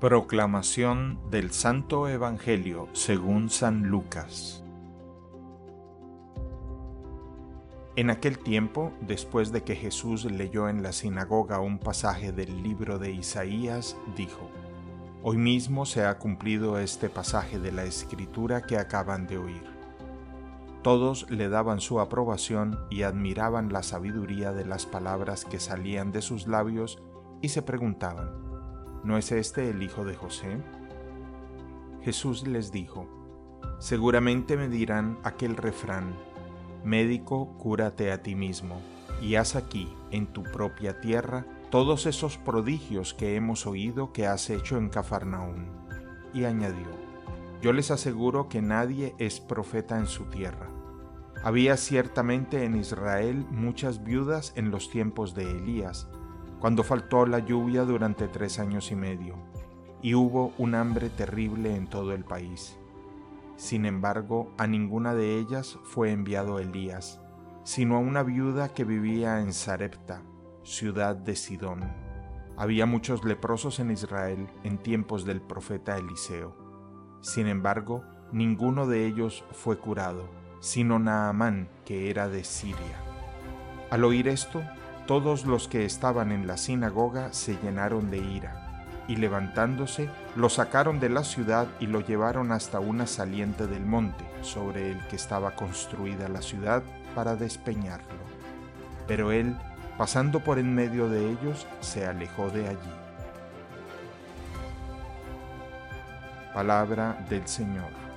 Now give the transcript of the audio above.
Proclamación del Santo Evangelio según San Lucas En aquel tiempo, después de que Jesús leyó en la sinagoga un pasaje del libro de Isaías, dijo, Hoy mismo se ha cumplido este pasaje de la Escritura que acaban de oír. Todos le daban su aprobación y admiraban la sabiduría de las palabras que salían de sus labios y se preguntaban, ¿No es este el hijo de José? Jesús les dijo, Seguramente me dirán aquel refrán, Médico, cúrate a ti mismo, y haz aquí, en tu propia tierra, todos esos prodigios que hemos oído que has hecho en Cafarnaún. Y añadió, Yo les aseguro que nadie es profeta en su tierra. Había ciertamente en Israel muchas viudas en los tiempos de Elías, cuando faltó la lluvia durante tres años y medio, y hubo un hambre terrible en todo el país. Sin embargo, a ninguna de ellas fue enviado Elías, sino a una viuda que vivía en Sarepta, ciudad de Sidón. Había muchos leprosos en Israel en tiempos del profeta Eliseo. Sin embargo, ninguno de ellos fue curado, sino Naamán, que era de Siria. Al oír esto, todos los que estaban en la sinagoga se llenaron de ira, y levantándose, lo sacaron de la ciudad y lo llevaron hasta una saliente del monte, sobre el que estaba construida la ciudad, para despeñarlo. Pero él, pasando por en medio de ellos, se alejó de allí. Palabra del Señor.